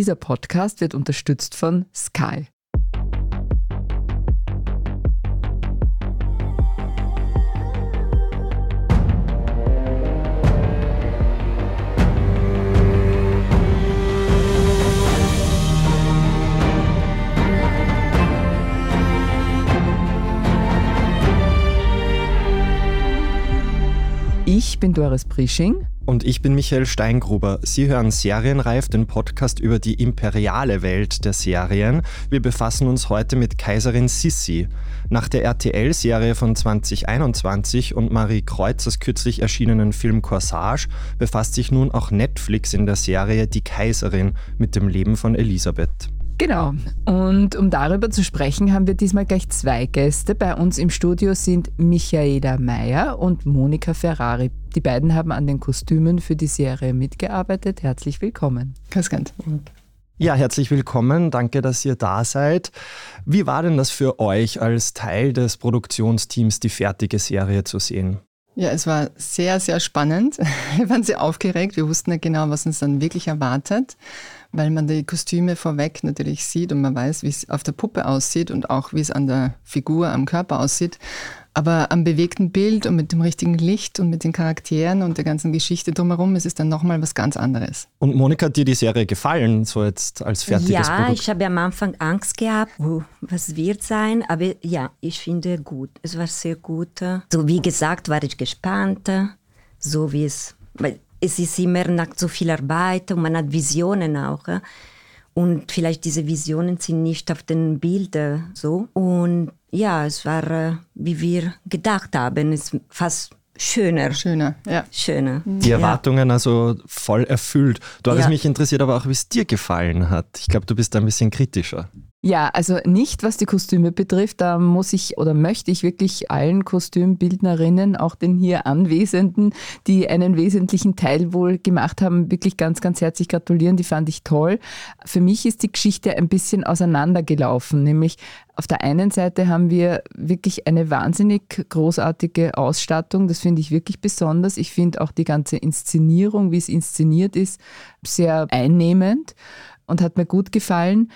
Dieser Podcast wird unterstützt von Sky. Ich bin Doris Prisching. Und ich bin Michael Steingruber. Sie hören Serienreif, den Podcast über die imperiale Welt der Serien. Wir befassen uns heute mit Kaiserin Sissi. Nach der RTL-Serie von 2021 und Marie Kreuzers kürzlich erschienenen Film Corsage befasst sich nun auch Netflix in der Serie Die Kaiserin mit dem Leben von Elisabeth. Genau. Und um darüber zu sprechen, haben wir diesmal gleich zwei Gäste. Bei uns im Studio sind Michaela Meyer und Monika Ferrari. Die beiden haben an den Kostümen für die Serie mitgearbeitet. Herzlich willkommen. Gott. Ja, herzlich willkommen. Danke, dass ihr da seid. Wie war denn das für euch als Teil des Produktionsteams, die fertige Serie zu sehen? Ja, es war sehr, sehr spannend. Wir waren sehr aufgeregt. Wir wussten nicht genau, was uns dann wirklich erwartet weil man die Kostüme vorweg natürlich sieht und man weiß, wie es auf der Puppe aussieht und auch wie es an der Figur, am Körper aussieht. Aber am bewegten Bild und mit dem richtigen Licht und mit den Charakteren und der ganzen Geschichte drumherum ist es dann nochmal was ganz anderes. Und Monika, hat dir die Serie gefallen, so jetzt als fertiges ja, Produkt? Ja, ich habe am Anfang Angst gehabt, oh, was wird sein, aber ja, ich finde gut. Es war sehr gut. So wie gesagt, war ich gespannt, so wie es, weil es ist immer nach so viel Arbeit und man hat Visionen auch. Und vielleicht diese Visionen sind nicht auf den Bildern so. Und ja, es war, äh, wie wir gedacht haben, es ist fast schöner. Schöner, ja. Schöner. Die Erwartungen ja. also voll erfüllt. Du hast ja. mich interessiert aber auch, wie es dir gefallen hat. Ich glaube, du bist da ein bisschen kritischer. Ja, also nicht was die Kostüme betrifft, da muss ich oder möchte ich wirklich allen Kostümbildnerinnen, auch den hier Anwesenden, die einen wesentlichen Teil wohl gemacht haben, wirklich ganz, ganz herzlich gratulieren. Die fand ich toll. Für mich ist die Geschichte ein bisschen auseinandergelaufen, nämlich auf der einen Seite haben wir wirklich eine wahnsinnig großartige Ausstattung, das finde ich wirklich besonders. Ich finde auch die ganze Inszenierung, wie es inszeniert ist, sehr einnehmend und hat mir gut gefallen.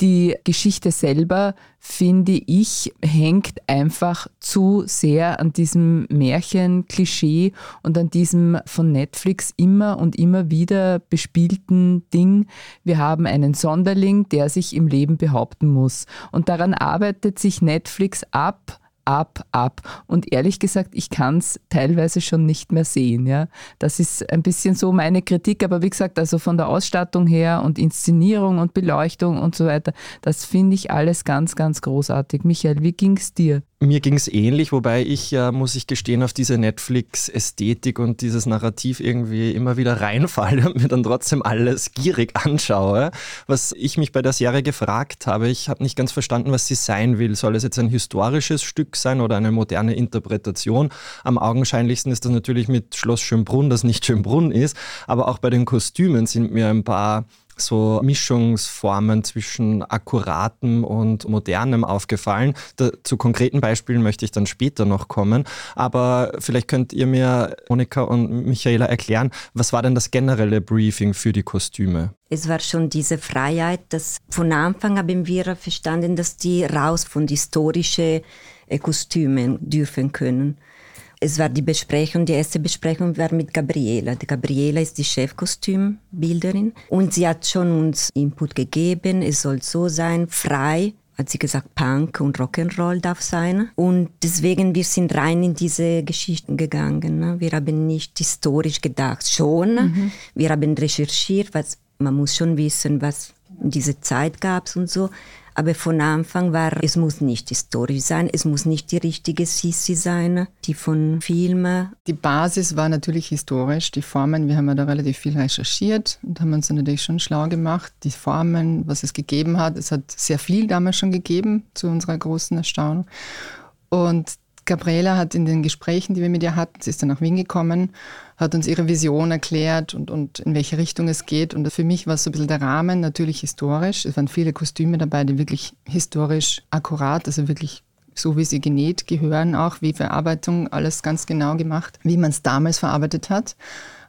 Die Geschichte selber, finde ich, hängt einfach zu sehr an diesem Märchen-Klischee und an diesem von Netflix immer und immer wieder bespielten Ding. Wir haben einen Sonderling, der sich im Leben behaupten muss. Und daran arbeitet sich Netflix ab ab, ab. Und ehrlich gesagt, ich kann es teilweise schon nicht mehr sehen. Ja? Das ist ein bisschen so meine Kritik, aber wie gesagt, also von der Ausstattung her und Inszenierung und Beleuchtung und so weiter, das finde ich alles ganz, ganz großartig. Michael, wie ging es dir? Mir ging es ähnlich, wobei ich ja, muss ich gestehen, auf diese Netflix-Ästhetik und dieses Narrativ irgendwie immer wieder reinfalle und mir dann trotzdem alles gierig anschaue. Was ich mich bei der Serie gefragt habe, ich habe nicht ganz verstanden, was sie sein will. Soll es jetzt ein historisches Stück sein oder eine moderne Interpretation? Am augenscheinlichsten ist das natürlich mit Schloss Schönbrunn, das nicht Schönbrunn ist, aber auch bei den Kostümen sind mir ein paar so Mischungsformen zwischen akkuratem und modernem aufgefallen. Da, zu konkreten Beispielen möchte ich dann später noch kommen. Aber vielleicht könnt ihr mir, Monika und Michaela, erklären, was war denn das generelle Briefing für die Kostüme? Es war schon diese Freiheit, dass von Anfang haben wir verstanden, dass die raus von historischen äh, Kostümen dürfen können. Es war die Besprechung, die erste Besprechung war mit Gabriela. Die Gabriela ist die Chefkostümbilderin und sie hat schon uns Input gegeben, es soll so sein, frei, hat sie gesagt, Punk und Rock'n'Roll darf sein. Und deswegen, wir sind rein in diese Geschichten gegangen. Ne? Wir haben nicht historisch gedacht, schon. Mhm. Wir haben recherchiert, was, man muss schon wissen, was in dieser Zeit gab und so. Aber von Anfang war, es muss nicht historisch sein, es muss nicht die richtige Sissi sein, die von Filmen. Die Basis war natürlich historisch, die Formen, wir haben ja da relativ viel recherchiert und haben uns natürlich schon schlau gemacht, die Formen, was es gegeben hat. Es hat sehr viel damals schon gegeben, zu unserer großen Erstaunung. Und Gabriela hat in den Gesprächen, die wir mit ihr hatten, sie ist dann nach Wien gekommen, hat uns ihre Vision erklärt und, und in welche Richtung es geht. Und für mich war es so ein bisschen der Rahmen, natürlich historisch. Es waren viele Kostüme dabei, die wirklich historisch akkurat, also wirklich so wie sie genäht gehören, auch wie Verarbeitung, alles ganz genau gemacht, wie man es damals verarbeitet hat.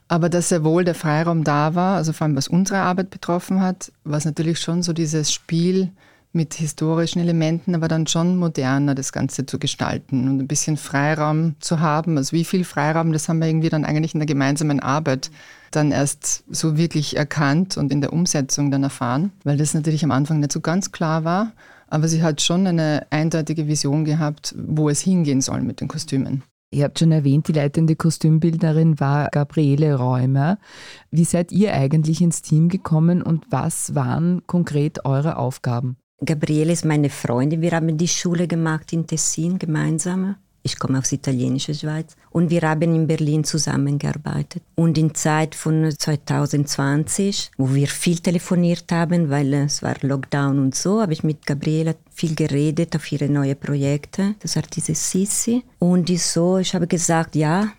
Aber dass sehr wohl der Freiraum da war, also vor allem was unsere Arbeit betroffen hat, war es natürlich schon so dieses Spiel mit historischen Elementen, aber dann schon moderner das Ganze zu gestalten und ein bisschen Freiraum zu haben. Also wie viel Freiraum, das haben wir irgendwie dann eigentlich in der gemeinsamen Arbeit dann erst so wirklich erkannt und in der Umsetzung dann erfahren, weil das natürlich am Anfang nicht so ganz klar war. Aber sie hat schon eine eindeutige Vision gehabt, wo es hingehen soll mit den Kostümen. Ihr habt schon erwähnt, die leitende Kostümbildnerin war Gabriele Räumer. Wie seid ihr eigentlich ins Team gekommen und was waren konkret eure Aufgaben? Gabriele ist meine Freundin. Wir haben die Schule gemacht in Tessin gemeinsam. Ich komme aus italienischer Schweiz und wir haben in Berlin zusammengearbeitet. Und in Zeit von 2020, wo wir viel telefoniert haben, weil es war Lockdown und so, habe ich mit Gabriela viel geredet auf ihre neuen Projekte. Das war dieses Sissi. Und ich so, ich habe gesagt, ja,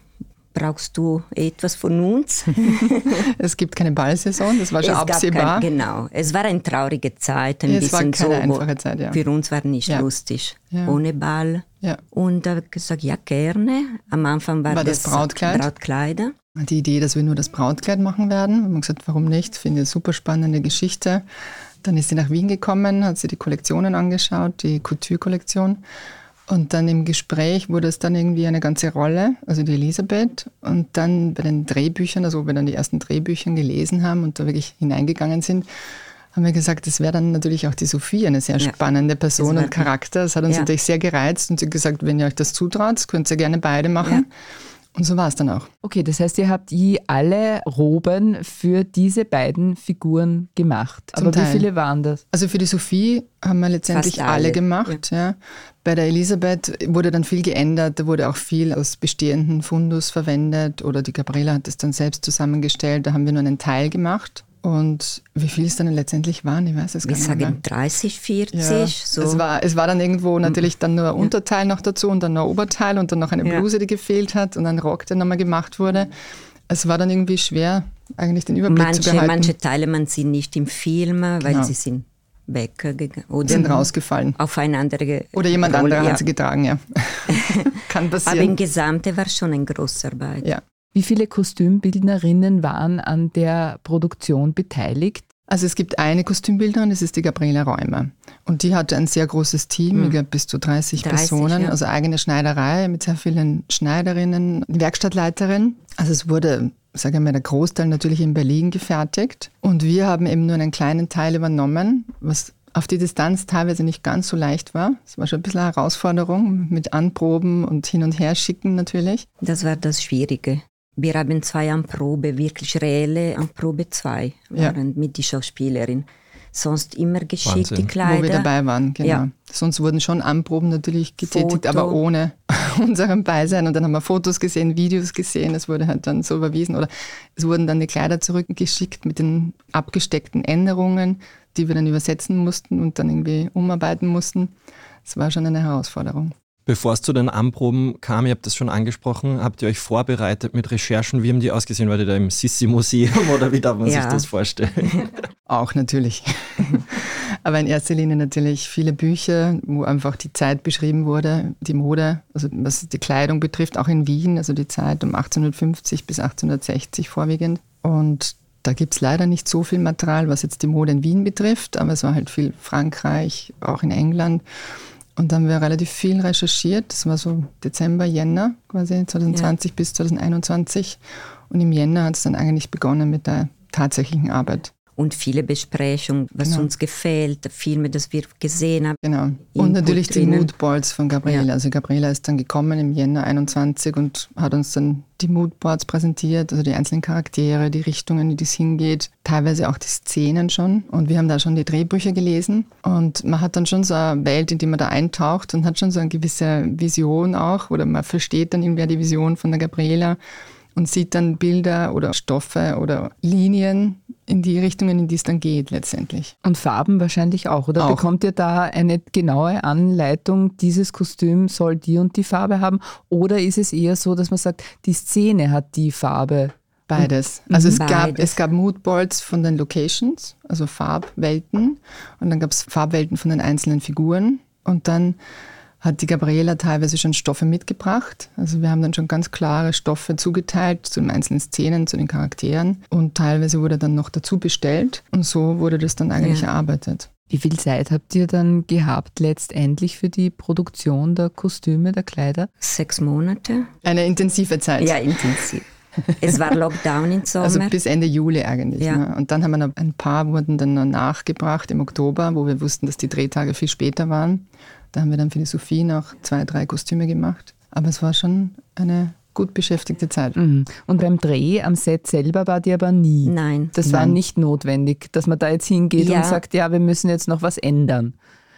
brauchst du etwas von uns? es gibt keine Ballsaison, das war schon es absehbar. Kein, genau, es war eine traurige Zeit, ein ja, bisschen es war keine so. Einfache Zeit, ja. Für uns war nicht ja. lustig, ja. ohne Ball. Ja. Und da habe ich gesagt, ja gerne. Am Anfang war, war das, das Brautkleid. Brautkleider. Die Idee, dass wir nur das Brautkleid machen werden. Wir haben gesagt, warum nicht? Finde eine super spannende Geschichte. Dann ist sie nach Wien gekommen, hat sie die Kollektionen angeschaut, die Couture-Kollektion. Und dann im Gespräch wurde es dann irgendwie eine ganze Rolle, also die Elisabeth. Und dann bei den Drehbüchern, also wo wir dann die ersten Drehbücher gelesen haben und da wirklich hineingegangen sind, haben wir gesagt, das wäre dann natürlich auch die Sophie, eine sehr spannende Person und Charakter. Das hat uns ja. natürlich sehr gereizt und sie gesagt, wenn ihr euch das zutraut, könnt ihr gerne beide machen. Ja. Und so war es dann auch. Okay, das heißt, ihr habt je alle Roben für diese beiden Figuren gemacht. Zum Aber Teil. wie viele waren das? Also für die Sophie haben wir letztendlich alle. alle. gemacht. Ja. ja. Bei der Elisabeth wurde dann viel geändert. Da wurde auch viel aus bestehenden Fundus verwendet. Oder die Gabriela hat es dann selbst zusammengestellt. Da haben wir nur einen Teil gemacht. Und wie viel es dann letztendlich waren, ich weiß es gar nicht. Wir sagen 30, 40. Ja, so. es, war, es war dann irgendwo natürlich dann nur ein Unterteil noch dazu und dann ein Oberteil und dann noch eine Bluse, die gefehlt hat und ein Rock, der nochmal gemacht wurde. Es war dann irgendwie schwer, eigentlich den Überblick manche, zu behalten. Manche Teile man sie nicht im Film, weil genau. sie sind weggegangen. Oder sind rausgefallen. Auf eine andere Oder jemand anderer ja. hat sie getragen, ja. Kann passieren. Aber im Gesamte war schon eine große Arbeit. Ja. Wie viele Kostümbildnerinnen waren an der Produktion beteiligt? Also es gibt eine Kostümbildnerin, das ist die Gabriela Räumer. Und die hatte ein sehr großes Team, mhm. ich glaube bis zu 30, 30 Personen, ja. also eigene Schneiderei mit sehr vielen Schneiderinnen, Werkstattleiterin. Also es wurde, sage ich mal, der Großteil natürlich in Berlin gefertigt. Und wir haben eben nur einen kleinen Teil übernommen, was auf die Distanz teilweise nicht ganz so leicht war. Es war schon ein bisschen eine Herausforderung mit Anproben und hin und her schicken natürlich. Das war das Schwierige. Wir haben zwei Anprobe, wirklich reelle Anprobe zwei waren ja. mit der Schauspielerin. Sonst immer geschickt Wahnsinn. die Kleider. Wo wir dabei waren, genau. Ja. Sonst wurden schon Anproben natürlich getätigt, Foto. aber ohne unserem Beisein. Und dann haben wir Fotos gesehen, Videos gesehen. Es wurde halt dann so überwiesen. Oder es wurden dann die Kleider zurückgeschickt mit den abgesteckten Änderungen, die wir dann übersetzen mussten und dann irgendwie umarbeiten mussten. Es war schon eine Herausforderung. Bevor es zu den Anproben kam, ihr habt das schon angesprochen, habt ihr euch vorbereitet mit Recherchen? Wie haben die ausgesehen? War die da im Sissi-Museum oder wie darf man ja. sich das vorstellen? Auch natürlich. Aber in erster Linie natürlich viele Bücher, wo einfach die Zeit beschrieben wurde, die Mode, also was die Kleidung betrifft, auch in Wien, also die Zeit um 1850 bis 1860 vorwiegend. Und da gibt es leider nicht so viel Material, was jetzt die Mode in Wien betrifft, aber es war halt viel Frankreich, auch in England. Und dann haben wir relativ viel recherchiert. Das war so Dezember, Jänner quasi 2020 ja. bis 2021. Und im Jänner hat es dann eigentlich begonnen mit der tatsächlichen Arbeit und viele Besprechungen, was genau. uns gefällt, Filme, das wir gesehen haben. Genau. Und natürlich die Moodboards von Gabriela. Ja. Also Gabriela ist dann gekommen im Jänner 21 und hat uns dann die Moodboards präsentiert, also die einzelnen Charaktere, die Richtungen, in die es hingeht, teilweise auch die Szenen schon. Und wir haben da schon die Drehbücher gelesen und man hat dann schon so eine Welt, in die man da eintaucht und hat schon so eine gewisse Vision auch oder man versteht dann irgendwie die Vision von der Gabriela und sieht dann Bilder oder Stoffe oder Linien in die Richtungen, in die es dann geht letztendlich. Und Farben wahrscheinlich auch, oder? Auch. Bekommt ihr da eine genaue Anleitung, dieses Kostüm soll die und die Farbe haben? Oder ist es eher so, dass man sagt, die Szene hat die Farbe? Beides. Also es Beides. gab, es gab Moodboards von den Locations, also Farbwelten. Und dann gab es Farbwelten von den einzelnen Figuren. Und dann hat die Gabriela teilweise schon Stoffe mitgebracht. Also wir haben dann schon ganz klare Stoffe zugeteilt zu den einzelnen Szenen, zu den Charakteren und teilweise wurde dann noch dazu bestellt und so wurde das dann eigentlich ja. erarbeitet. Wie viel Zeit habt ihr dann gehabt letztendlich für die Produktion der Kostüme, der Kleider? Sechs Monate. Eine intensive Zeit. Ja, intensiv. Es war Lockdown im Sommer. Also bis Ende Juli eigentlich. Ja. Ne? Und dann haben wir noch ein paar wurden dann noch nachgebracht im Oktober, wo wir wussten, dass die Drehtage viel später waren. Da haben wir dann für die Sophie noch zwei, drei Kostüme gemacht. Aber es war schon eine gut beschäftigte Zeit. Mhm. Und beim Dreh am Set selber war die aber nie. Nein. Das Nein. war nicht notwendig, dass man da jetzt hingeht ja. und sagt, ja, wir müssen jetzt noch was ändern.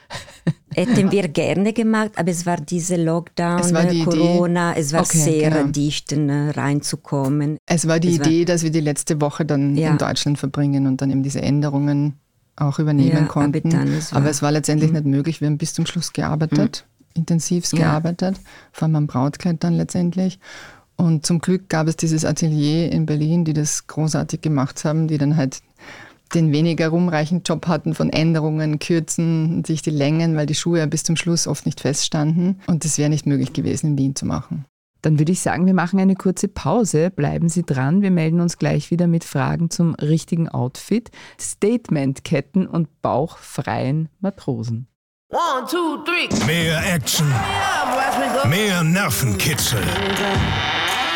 Hätten wir gerne gemacht, aber es war diese Lockdown, es war die Corona, Idee. es war okay, sehr genau. dicht äh, reinzukommen. Es war die es Idee, war, dass wir die letzte Woche dann ja. in Deutschland verbringen und dann eben diese Änderungen auch übernehmen ja, konnten. Aber, es war, aber, es war letztendlich mhm. nicht möglich. Wir haben bis zum Schluss gearbeitet. Mhm intensivst gearbeitet, vor allem am Brautkleid dann letztendlich. Und zum Glück gab es dieses Atelier in Berlin, die das großartig gemacht haben, die dann halt den weniger rumreichen Job hatten von Änderungen, Kürzen, sich die Längen, weil die Schuhe ja bis zum Schluss oft nicht feststanden. Und das wäre nicht möglich gewesen, in Wien zu machen. Dann würde ich sagen, wir machen eine kurze Pause. Bleiben Sie dran. Wir melden uns gleich wieder mit Fragen zum richtigen Outfit, Statementketten und bauchfreien Matrosen. One, two, three. Mehr Action. Mehr Nervenkitzel.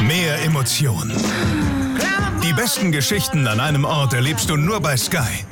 Mehr Emotionen. Die besten Geschichten an einem Ort erlebst du nur bei Sky.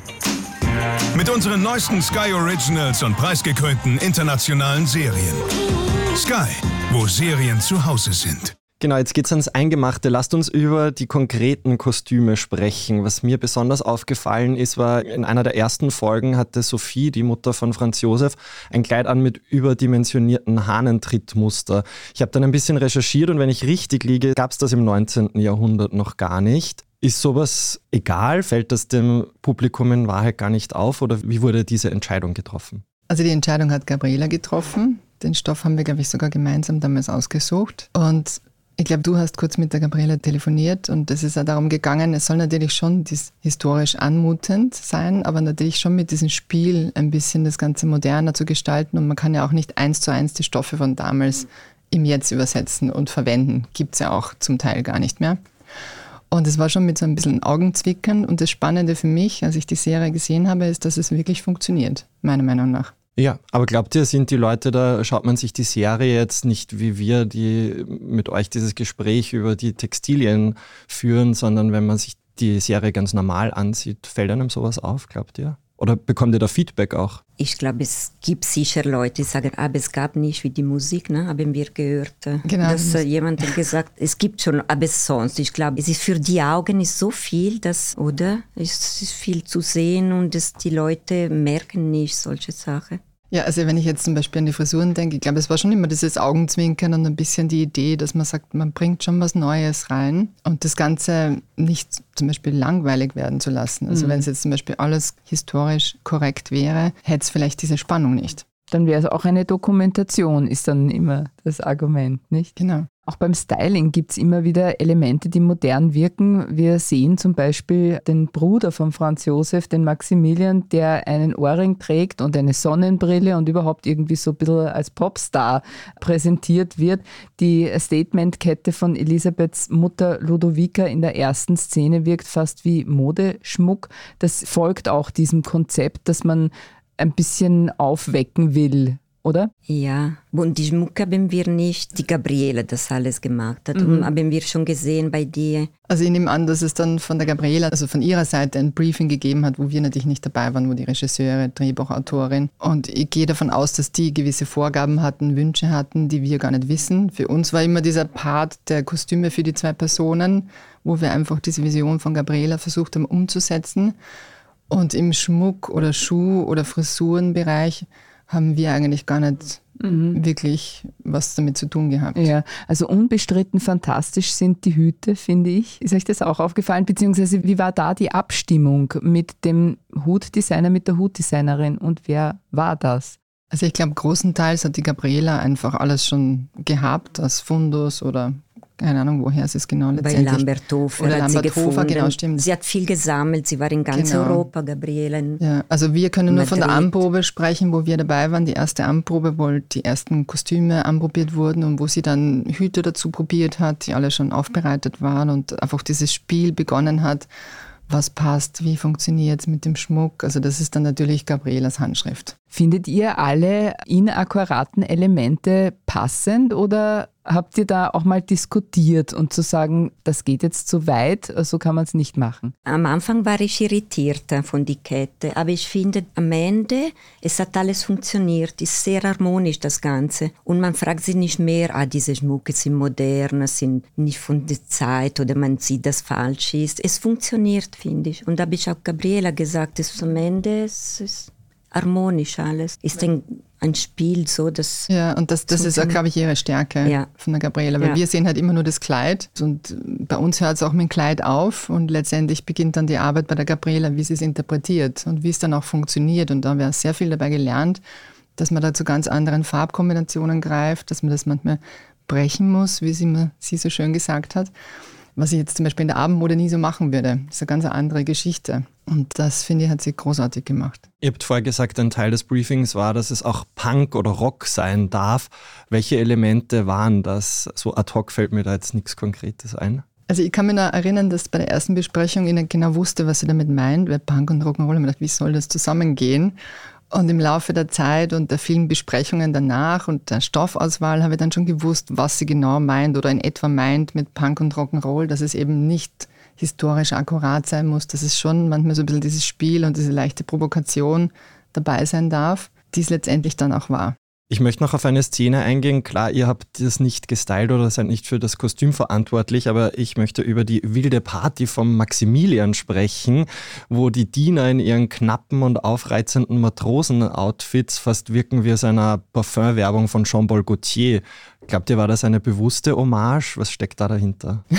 Mit unseren neuesten Sky Originals und preisgekrönten internationalen Serien. Sky, wo Serien zu Hause sind. Genau, jetzt geht's ans Eingemachte. Lasst uns über die konkreten Kostüme sprechen. Was mir besonders aufgefallen ist, war, in einer der ersten Folgen hatte Sophie, die Mutter von Franz Josef, ein Kleid an mit überdimensionierten Hahnentrittmuster. Ich habe dann ein bisschen recherchiert und wenn ich richtig liege, gab es das im 19. Jahrhundert noch gar nicht. Ist sowas egal? Fällt das dem Publikum in Wahrheit gar nicht auf oder wie wurde diese Entscheidung getroffen? Also die Entscheidung hat Gabriela getroffen. Den Stoff haben wir, glaube ich, sogar gemeinsam damals ausgesucht. Und ich glaube, du hast kurz mit der Gabriele telefoniert und es ist ja darum gegangen, es soll natürlich schon historisch anmutend sein, aber natürlich schon mit diesem Spiel ein bisschen das Ganze moderner zu gestalten und man kann ja auch nicht eins zu eins die Stoffe von damals im Jetzt übersetzen und verwenden. Gibt es ja auch zum Teil gar nicht mehr. Und es war schon mit so ein bisschen Augenzwickern und das Spannende für mich, als ich die Serie gesehen habe, ist, dass es wirklich funktioniert, meiner Meinung nach. Ja, aber glaubt ihr, sind die Leute da, schaut man sich die Serie jetzt nicht wie wir, die mit euch dieses Gespräch über die Textilien führen, sondern wenn man sich die Serie ganz normal ansieht, fällt einem sowas auf, glaubt ihr? Oder bekommt ihr da Feedback auch? Ich glaube, es gibt sicher Leute, die sagen, aber es gab nicht wie die Musik, ne? haben wir gehört. Äh, genau. Dass äh, jemand hat gesagt, es gibt schon, aber sonst. Ich glaube, es ist für die Augen ist so viel, dass, oder? Es ist viel zu sehen und es, die Leute merken nicht solche Sachen. Ja, also wenn ich jetzt zum Beispiel an die Frisuren denke, ich glaube, es war schon immer dieses Augenzwinkern und ein bisschen die Idee, dass man sagt, man bringt schon was Neues rein und das Ganze nicht zum Beispiel langweilig werden zu lassen. Also mhm. wenn es jetzt zum Beispiel alles historisch korrekt wäre, hätte es vielleicht diese Spannung nicht. Dann wäre es auch eine Dokumentation, ist dann immer das Argument, nicht? Genau. Auch beim Styling gibt es immer wieder Elemente, die modern wirken. Wir sehen zum Beispiel den Bruder von Franz Josef, den Maximilian, der einen Ohrring trägt und eine Sonnenbrille und überhaupt irgendwie so ein bisschen als Popstar präsentiert wird. Die Statementkette von Elisabeths Mutter Ludovica in der ersten Szene wirkt fast wie Modeschmuck. Das folgt auch diesem Konzept, dass man ein bisschen aufwecken will oder? Ja, und die Schmuck haben wir nicht, die Gabriele das alles gemacht hat. Mhm. haben wir schon gesehen bei dir. Also ich nehme an, dass es dann von der Gabriele, also von ihrer Seite ein Briefing gegeben hat, wo wir natürlich nicht dabei waren, wo die Regisseure, Drehbuchautorin. Und ich gehe davon aus, dass die gewisse Vorgaben hatten, Wünsche hatten, die wir gar nicht wissen. Für uns war immer dieser Part der Kostüme für die zwei Personen, wo wir einfach diese Vision von Gabriela versucht haben umzusetzen. Und im Schmuck- oder Schuh- oder Frisurenbereich haben wir eigentlich gar nicht mhm. wirklich was damit zu tun gehabt. Ja, also unbestritten fantastisch sind die Hüte, finde ich. Ist euch das auch aufgefallen? Beziehungsweise wie war da die Abstimmung mit dem Hutdesigner, mit der Hutdesignerin und wer war das? Also ich glaube, großenteils hat die Gabriela einfach alles schon gehabt als Fundus oder keine Ahnung, woher sie es genau letztendlich... Bei Lamberthofer Oder hat Lamberthofer, sie genau, stimmt. Sie hat viel gesammelt, sie war in ganz genau. Europa, Gabriele. Ja, also wir können nur von der Anprobe sprechen, wo wir dabei waren, die erste Anprobe, wo die ersten Kostüme anprobiert wurden und wo sie dann Hüte dazu probiert hat, die alle schon aufbereitet waren und einfach dieses Spiel begonnen hat was passt, wie funktioniert es mit dem Schmuck. Also das ist dann natürlich Gabrielas Handschrift. Findet ihr alle inakkuraten Elemente passend oder habt ihr da auch mal diskutiert und zu sagen, das geht jetzt zu weit, so kann man es nicht machen? Am Anfang war ich irritiert von der Kette, aber ich finde am Ende, es hat alles funktioniert, ist sehr harmonisch das Ganze und man fragt sich nicht mehr, ah, diese Schmucke sind modern, sind nicht von der Zeit oder man sieht, dass falsch ist. Es funktioniert, finde ich. Und da habe ich auch Gabriela gesagt, es am Ende es ist harmonisch alles. Ist ein, ein Spiel so, dass. Ja, und das, das ist, glaube ich, ihre Stärke ja. von der Gabriela, weil ja. wir sehen halt immer nur das Kleid und bei uns hört es auch mit dem Kleid auf und letztendlich beginnt dann die Arbeit bei der Gabriela, wie sie es interpretiert und wie es dann auch funktioniert. Und da haben wir sehr viel dabei gelernt, dass man da zu ganz anderen Farbkombinationen greift, dass man das manchmal brechen muss, wie sie, sie so schön gesagt hat was ich jetzt zum Beispiel in der Abendmode nie so machen würde. Das ist eine ganz andere Geschichte. Und das, finde ich, hat sie großartig gemacht. Ihr habt vorher gesagt, ein Teil des Briefings war, dass es auch Punk oder Rock sein darf. Welche Elemente waren das? So ad hoc fällt mir da jetzt nichts Konkretes ein. Also ich kann mich noch erinnern, dass bei der ersten Besprechung ich nicht genau wusste, was sie damit meint, weil Punk und Rock'n'Roll, ich mir gedacht, wie soll das zusammengehen? Und im Laufe der Zeit und der vielen Besprechungen danach und der Stoffauswahl habe ich dann schon gewusst, was sie genau meint oder in etwa meint mit Punk und Rock'n'Roll, dass es eben nicht historisch akkurat sein muss, dass es schon manchmal so ein bisschen dieses Spiel und diese leichte Provokation dabei sein darf, die es letztendlich dann auch war. Ich möchte noch auf eine Szene eingehen. Klar, ihr habt das nicht gestylt oder seid nicht für das Kostüm verantwortlich, aber ich möchte über die wilde Party vom Maximilian sprechen, wo die Diener in ihren knappen und aufreizenden Matrosen-Outfits fast wirken wie aus einer Parfumwerbung von Jean-Paul Gaultier. Glaubt ihr, war das eine bewusste Hommage? Was steckt da dahinter?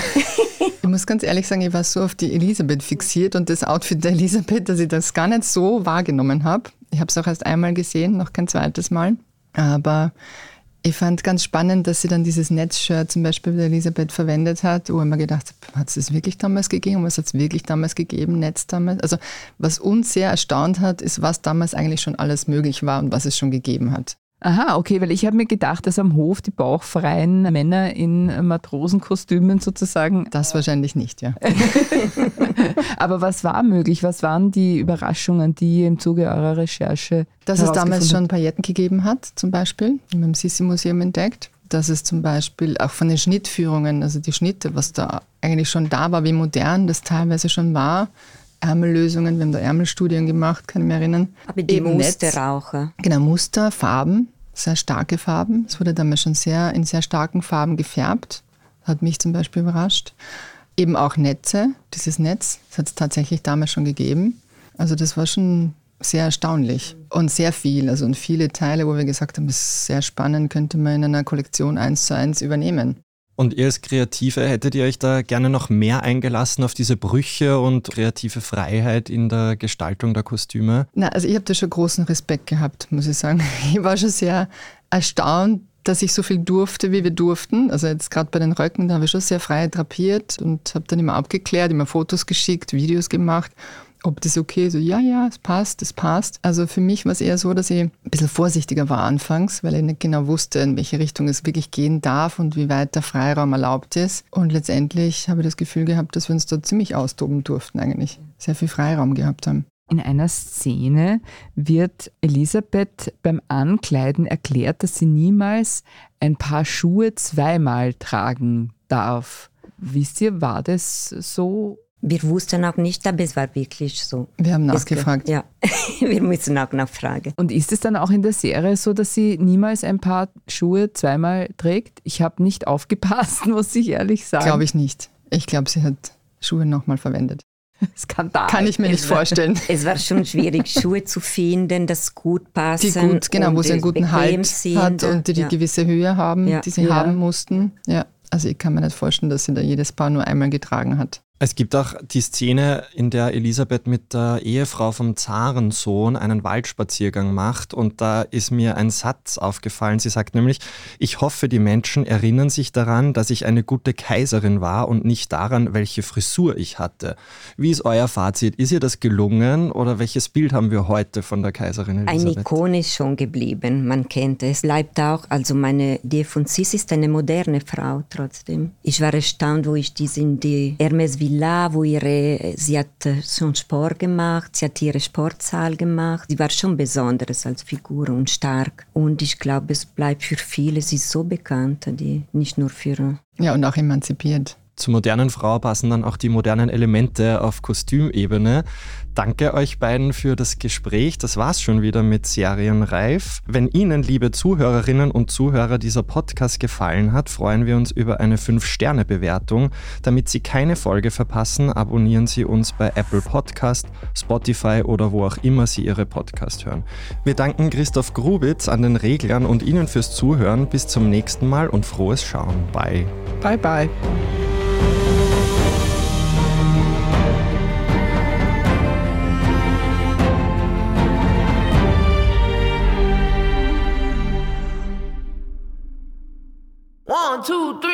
Ich muss ganz ehrlich sagen, ich war so auf die Elisabeth fixiert und das Outfit der Elisabeth, dass ich das gar nicht so wahrgenommen habe. Ich habe es auch erst einmal gesehen, noch kein zweites Mal. Aber ich fand ganz spannend, dass sie dann dieses Netzshirt zum Beispiel bei Elisabeth verwendet hat, wo ich mir gedacht habe, hat es das wirklich damals gegeben? Was hat es wirklich damals gegeben, Netz damals? Also was uns sehr erstaunt hat, ist, was damals eigentlich schon alles möglich war und was es schon gegeben hat. Aha, okay, weil ich habe mir gedacht, dass am Hof die bauchfreien Männer in Matrosenkostümen sozusagen. Das wahrscheinlich nicht, ja. Aber was war möglich? Was waren die Überraschungen, die im Zuge eurer Recherche? Dass es damals schon Pailletten gegeben hat, zum Beispiel, im Sissi-Museum entdeckt. Dass es zum Beispiel auch von den Schnittführungen, also die Schnitte, was da eigentlich schon da war, wie modern das teilweise schon war, Ärmellösungen, wir haben da Ärmelstudien gemacht, kann ich mich erinnern. Aber die Eben Musterraucher. Genau, Muster, Farben, sehr starke Farben. Es wurde damals schon sehr in sehr starken Farben gefärbt. Hat mich zum Beispiel überrascht. Eben auch Netze, dieses Netz, das hat es tatsächlich damals schon gegeben. Also das war schon sehr erstaunlich und sehr viel. Also und viele Teile, wo wir gesagt haben, das ist sehr spannend, könnte man in einer Kollektion eins zu eins übernehmen. Und ihr als Kreative, hättet ihr euch da gerne noch mehr eingelassen auf diese Brüche und kreative Freiheit in der Gestaltung der Kostüme? Na, also ich habe da schon großen Respekt gehabt, muss ich sagen. Ich war schon sehr erstaunt, dass ich so viel durfte, wie wir durften. Also jetzt gerade bei den Röcken, da habe ich schon sehr frei drapiert und habe dann immer abgeklärt, immer Fotos geschickt, Videos gemacht ob das okay ist. So, ja, ja, es passt, es passt. Also für mich war es eher so, dass ich ein bisschen vorsichtiger war anfangs, weil ich nicht genau wusste, in welche Richtung es wirklich gehen darf und wie weit der Freiraum erlaubt ist. Und letztendlich habe ich das Gefühl gehabt, dass wir uns da ziemlich austoben durften eigentlich. Sehr viel Freiraum gehabt haben. In einer Szene wird Elisabeth beim Ankleiden erklärt, dass sie niemals ein paar Schuhe zweimal tragen darf. Wisst ihr, war das so wir wussten auch nicht, aber es war wirklich so. Wir haben nachgefragt. ja, wir müssen auch nachfragen. Und ist es dann auch in der Serie so, dass sie niemals ein paar Schuhe zweimal trägt? Ich habe nicht aufgepasst, muss ich ehrlich sagen. Glaube ich nicht. Ich glaube, sie hat Schuhe nochmal verwendet. Skandal. Kann ich mir nicht vorstellen. es war schon schwierig, Schuhe zu finden, das gut passen. Die gut, genau, wo sie einen guten Halt sind. hat und die die ja. gewisse Höhe haben, ja. die sie ja. haben mussten. Ja. Also ich kann mir nicht vorstellen, dass sie da jedes Paar nur einmal getragen hat. Es gibt auch die Szene, in der Elisabeth mit der Ehefrau vom Zarensohn einen Waldspaziergang macht und da ist mir ein Satz aufgefallen. Sie sagt nämlich, ich hoffe, die Menschen erinnern sich daran, dass ich eine gute Kaiserin war und nicht daran, welche Frisur ich hatte. Wie ist euer Fazit? Ist ihr das gelungen oder welches Bild haben wir heute von der Kaiserin Elisabeth? Eine Ikone ist schon geblieben, man kennt es. Bleibt auch, also meine die von Sis ist eine moderne Frau trotzdem. Ich war erstaunt, wo ich die in die Hermes Villa, wo ihre, sie hat äh, schon Sport gemacht, sie hat ihre Sportsaal gemacht. Sie war schon besonders als Figur und stark. Und ich glaube, es bleibt für viele, sie ist so bekannt, die nicht nur für... Ja, und auch emanzipiert. Zur modernen Frau passen dann auch die modernen Elemente auf Kostümebene. Danke euch beiden für das Gespräch. Das war's schon wieder mit Serienreif. Wenn Ihnen, liebe Zuhörerinnen und Zuhörer, dieser Podcast gefallen hat, freuen wir uns über eine 5-Sterne-Bewertung. Damit Sie keine Folge verpassen, abonnieren Sie uns bei Apple Podcast, Spotify oder wo auch immer Sie Ihre Podcast hören. Wir danken Christoph Grubitz an den Reglern und Ihnen fürs Zuhören. Bis zum nächsten Mal und frohes Schauen. Bye. Bye, bye.